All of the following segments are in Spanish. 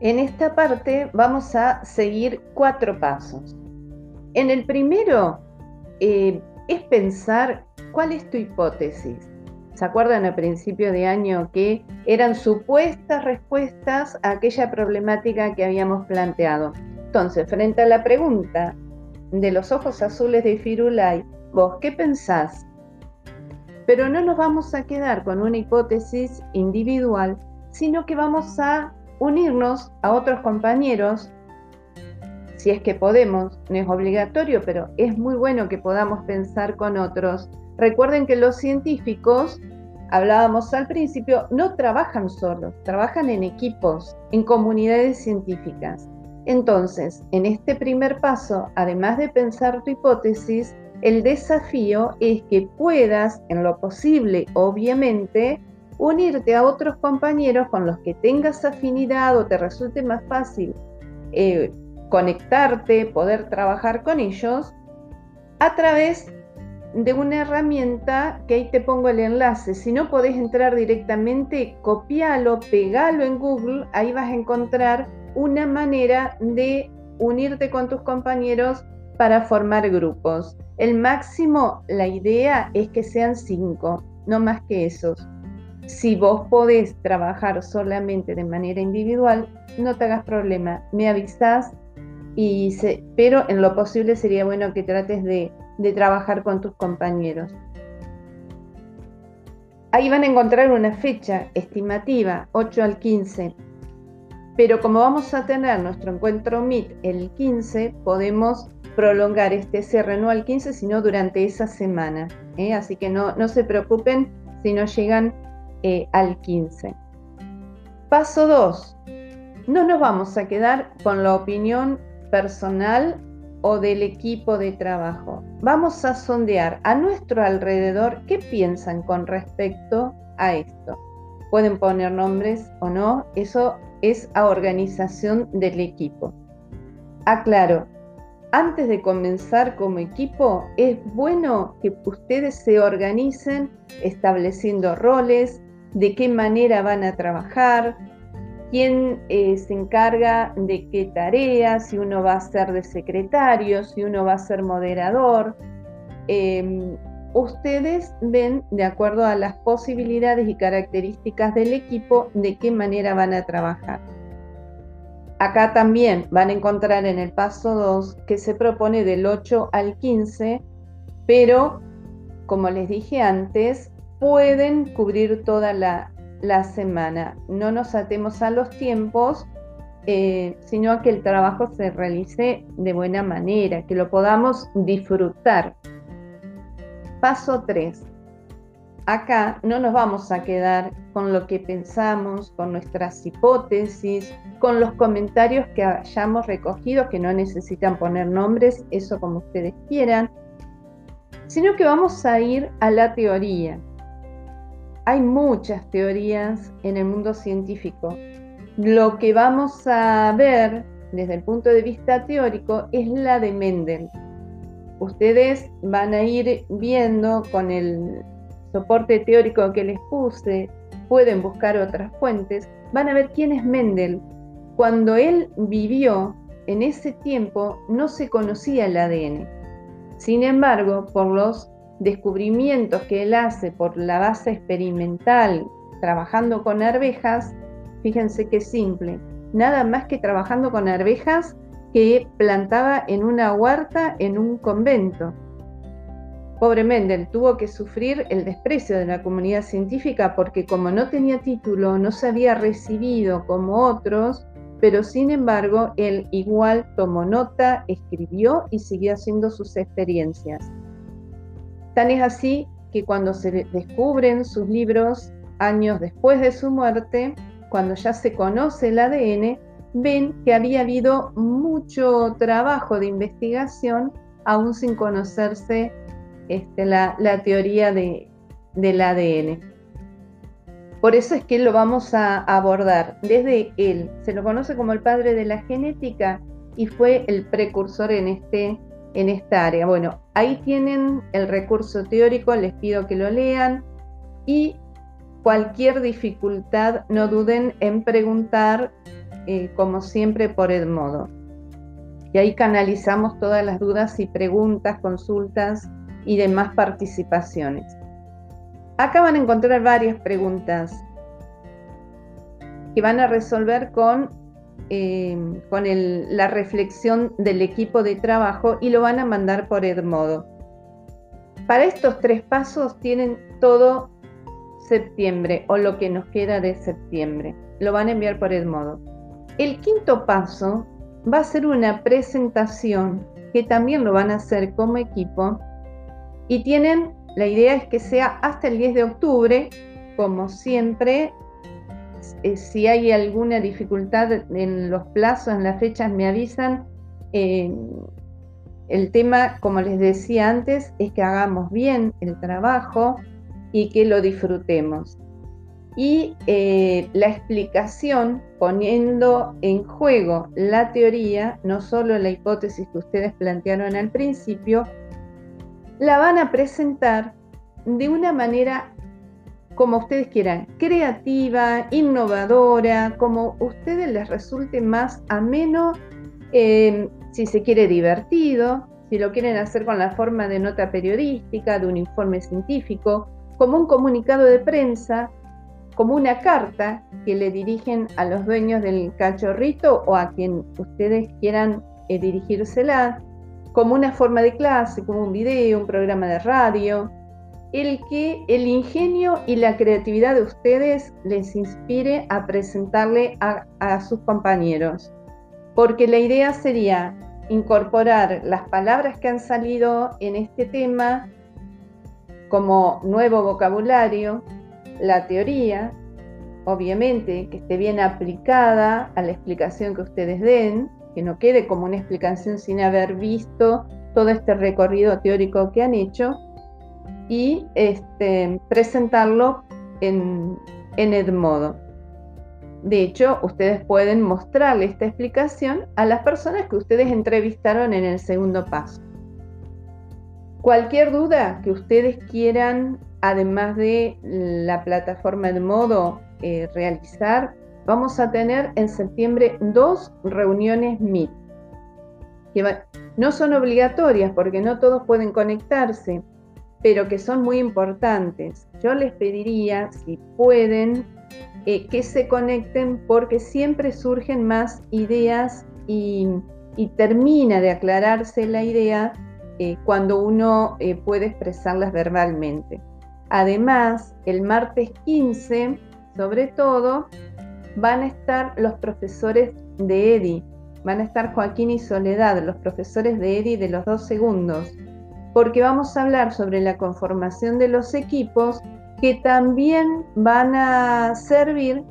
En esta parte vamos a seguir cuatro pasos. En el primero eh, es pensar cuál es tu hipótesis. ¿Se acuerdan a principio de año que eran supuestas respuestas a aquella problemática que habíamos planteado? Entonces, frente a la pregunta de los ojos azules de Firulai, vos, ¿qué pensás? Pero no nos vamos a quedar con una hipótesis individual, sino que vamos a unirnos a otros compañeros, si es que podemos, no es obligatorio, pero es muy bueno que podamos pensar con otros. Recuerden que los científicos, hablábamos al principio, no trabajan solos, trabajan en equipos, en comunidades científicas. Entonces, en este primer paso, además de pensar tu hipótesis, el desafío es que puedas, en lo posible, obviamente, unirte a otros compañeros con los que tengas afinidad o te resulte más fácil eh, conectarte, poder trabajar con ellos, a través de una herramienta que ahí te pongo el enlace. Si no podés entrar directamente, copialo, pegalo en Google, ahí vas a encontrar una manera de unirte con tus compañeros para formar grupos. El máximo, la idea es que sean cinco, no más que esos. Si vos podés trabajar solamente de manera individual, no te hagas problema, me avisás, y pero en lo posible sería bueno que trates de, de trabajar con tus compañeros. Ahí van a encontrar una fecha estimativa, 8 al 15. Pero como vamos a tener nuestro encuentro Meet el 15, podemos prolongar este cierre no al 15, sino durante esa semana. ¿eh? Así que no, no se preocupen si no llegan eh, al 15. Paso 2. No nos vamos a quedar con la opinión personal o del equipo de trabajo. Vamos a sondear a nuestro alrededor qué piensan con respecto a esto. Pueden poner nombres o no, eso es a organización del equipo. Aclaro, antes de comenzar como equipo, es bueno que ustedes se organicen estableciendo roles, de qué manera van a trabajar, quién eh, se encarga de qué tareas, si uno va a ser de secretario, si uno va a ser moderador. Em, ustedes ven, de acuerdo a las posibilidades y características del equipo, de qué manera van a trabajar. Acá también van a encontrar en el paso 2 que se propone del 8 al 15, pero como les dije antes, pueden cubrir toda la, semana. No nos atemos a los tiempos, eh, sino a que el trabajo se realice de buena manera, que lo podamos disfrutar. Paso 3. Acá no nos vamos a quedar con lo que pensamos, con nuestras hipótesis, con los comentarios que hayamos recogido, que no necesitan poner nombres, eso como ustedes quieran, sino que vamos a ir a la teoría. Hay muchas teorías en el mundo científico. Lo que vamos a ver desde el punto de vista teórico es la de Mendel. Ustedes van a ir viendo con el soporte teórico que les puse, pueden buscar otras fuentes, van a ver quién es Mendel. Cuando él vivió, en ese tiempo no se conocía el ADN. Sin embargo, por los descubrimientos que él hace por la base experimental, trabajando con arvejas, fíjense qué simple, nada más que trabajando con arvejas que plantaba en una huerta en un convento. Pobre Mendel tuvo que sufrir el desprecio de la comunidad científica porque como no tenía título, no se había recibido como otros, pero sin embargo él igual tomó nota, escribió y siguió haciendo sus experiencias. Tan es así que cuando se descubren sus libros años después de su muerte, cuando ya se conoce el ADN, ven que había habido mucho trabajo de investigación aún sin conocerse este, la, teoría de, del ADN. Por eso es que lo vamos a abordar desde él. Se lo conoce como el padre de la genética y fue el precursor en, este, en esta área. Bueno, ahí tienen el recurso teórico, les pido que lo lean y cualquier dificultad no duden en preguntar eh, como siempre, por Edmodo. Y ahí canalizamos todas las dudas y preguntas, consultas y demás participaciones. Acá van a encontrar varias preguntas que van a resolver con, eh, con la reflexión del equipo de trabajo y lo van a mandar por Edmodo. Para estos tres pasos tienen todo septiembre o lo que nos queda de septiembre. Lo van a enviar por Edmodo. El quinto paso va a ser una presentación que también lo van a hacer como equipo y tienen, la idea es que sea hasta el 10 de octubre, como siempre, eh, si hay alguna dificultad en los plazos, en las fechas, me avisan. Eh, el tema, como les decía antes, es que hagamos bien el trabajo y que lo disfrutemos y eh, la explicación poniendo en juego la teoría, no solo la hipótesis que ustedes plantearon al principio, la van a presentar de una manera como ustedes quieran, creativa, innovadora, como ustedes les resulte más ameno, eh, si se quiere divertido, si lo quieren hacer con la forma de nota periodística, de un informe científico, como un comunicado de prensa, como una carta que le dirigen a los dueños del cachorrito o a quien ustedes quieran eh, dirigírsela, como una forma de clase, como un video, un programa de radio, el que el ingenio y la creatividad de ustedes les inspire a presentarle a sus compañeros. Porque la idea sería incorporar las palabras que han salido en este tema como nuevo vocabulario, la teoría, obviamente, que esté bien aplicada a la explicación que ustedes den, que no quede como una explicación sin haber visto todo este recorrido teórico que han hecho, y este, presentarlo en, en Edmodo. De hecho, ustedes pueden mostrarle esta explicación a las personas que ustedes entrevistaron en el segundo paso. Cualquier duda que ustedes quieran además de la plataforma de eh, realizar, vamos a tener en septiembre dos reuniones Meet, que no son obligatorias porque no todos pueden conectarse, pero que son muy importantes. Yo les pediría, si pueden, eh, que se conecten porque siempre surgen más ideas y, termina de aclararse la idea eh, cuando uno puede expresarlas verbalmente. Además, el martes 15, sobre todo, van a estar los profesores de EDI. Van a estar Joaquín y Soledad, los profesores de EDI de los dos segundos, porque vamos a hablar sobre la conformación de los equipos que también van a servir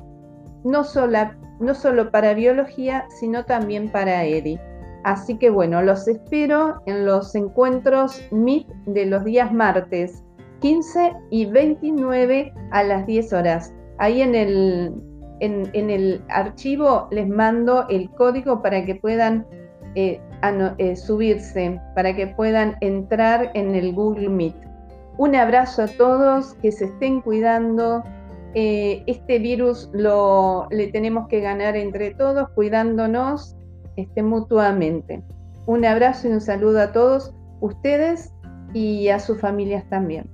no solo, no solo para biología, sino también para EDI. Así que bueno, los espero en los encuentros MIT de los días martes 15 y 29 a las 10 horas. Ahí en el, en, el archivo les mando el código para que puedan eh, eh, subirse, para que puedan entrar en el Google Meet. Un abrazo a todos, que se estén cuidando. Eh, este virus lo le tenemos que ganar entre todos, cuidándonos este, mutuamente. Un abrazo y un saludo a todos ustedes y a sus familias también.